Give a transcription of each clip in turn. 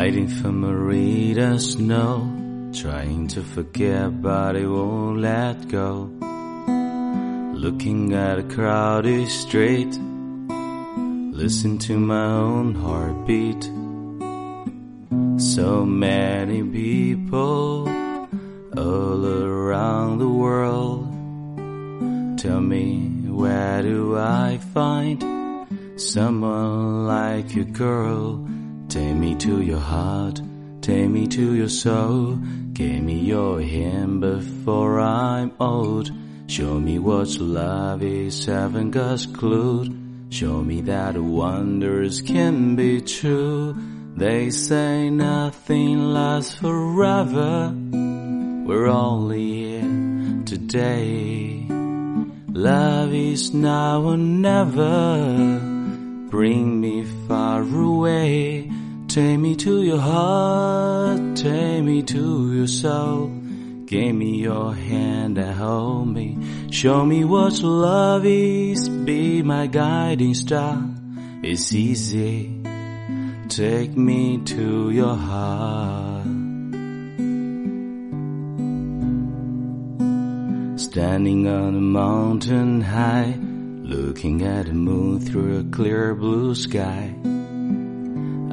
Hiding from a reader snow, trying to forget but it won't let go. Looking at a crowded street, listen to my own heartbeat. So many people all around the world. Tell me, where do I find someone like you, girl? Take me to your heart, take me to your soul. Give me your hand before I'm old. Show me what love is, haven't got clue. Show me that wonders can be true. They say nothing lasts forever. We're only here today. Love is now or never. Bring me far away. Take me to your heart. Take me to your soul. Give me your hand and hold me. Show me what love is. Be my guiding star. It's easy. Take me to your heart. Standing on a mountain high, looking at the moon through a clear blue sky.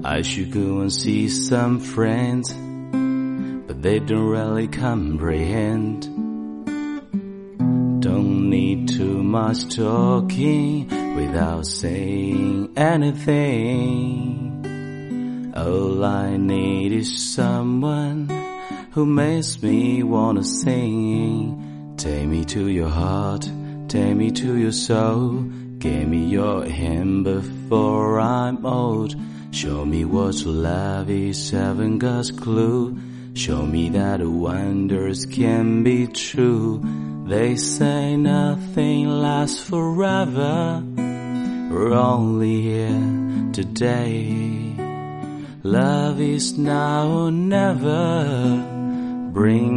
I should go and see some friends, but they don't really comprehend. Don't need too much talking without saying anything. All I need is someone who makes me wanna sing. Take me to your heart, take me to your soul. Give me your hand before I'm old. Show me what love is, haven't clue. Show me that wonders can be true. They say nothing lasts forever. We're only here today. Love is now or never. Bring.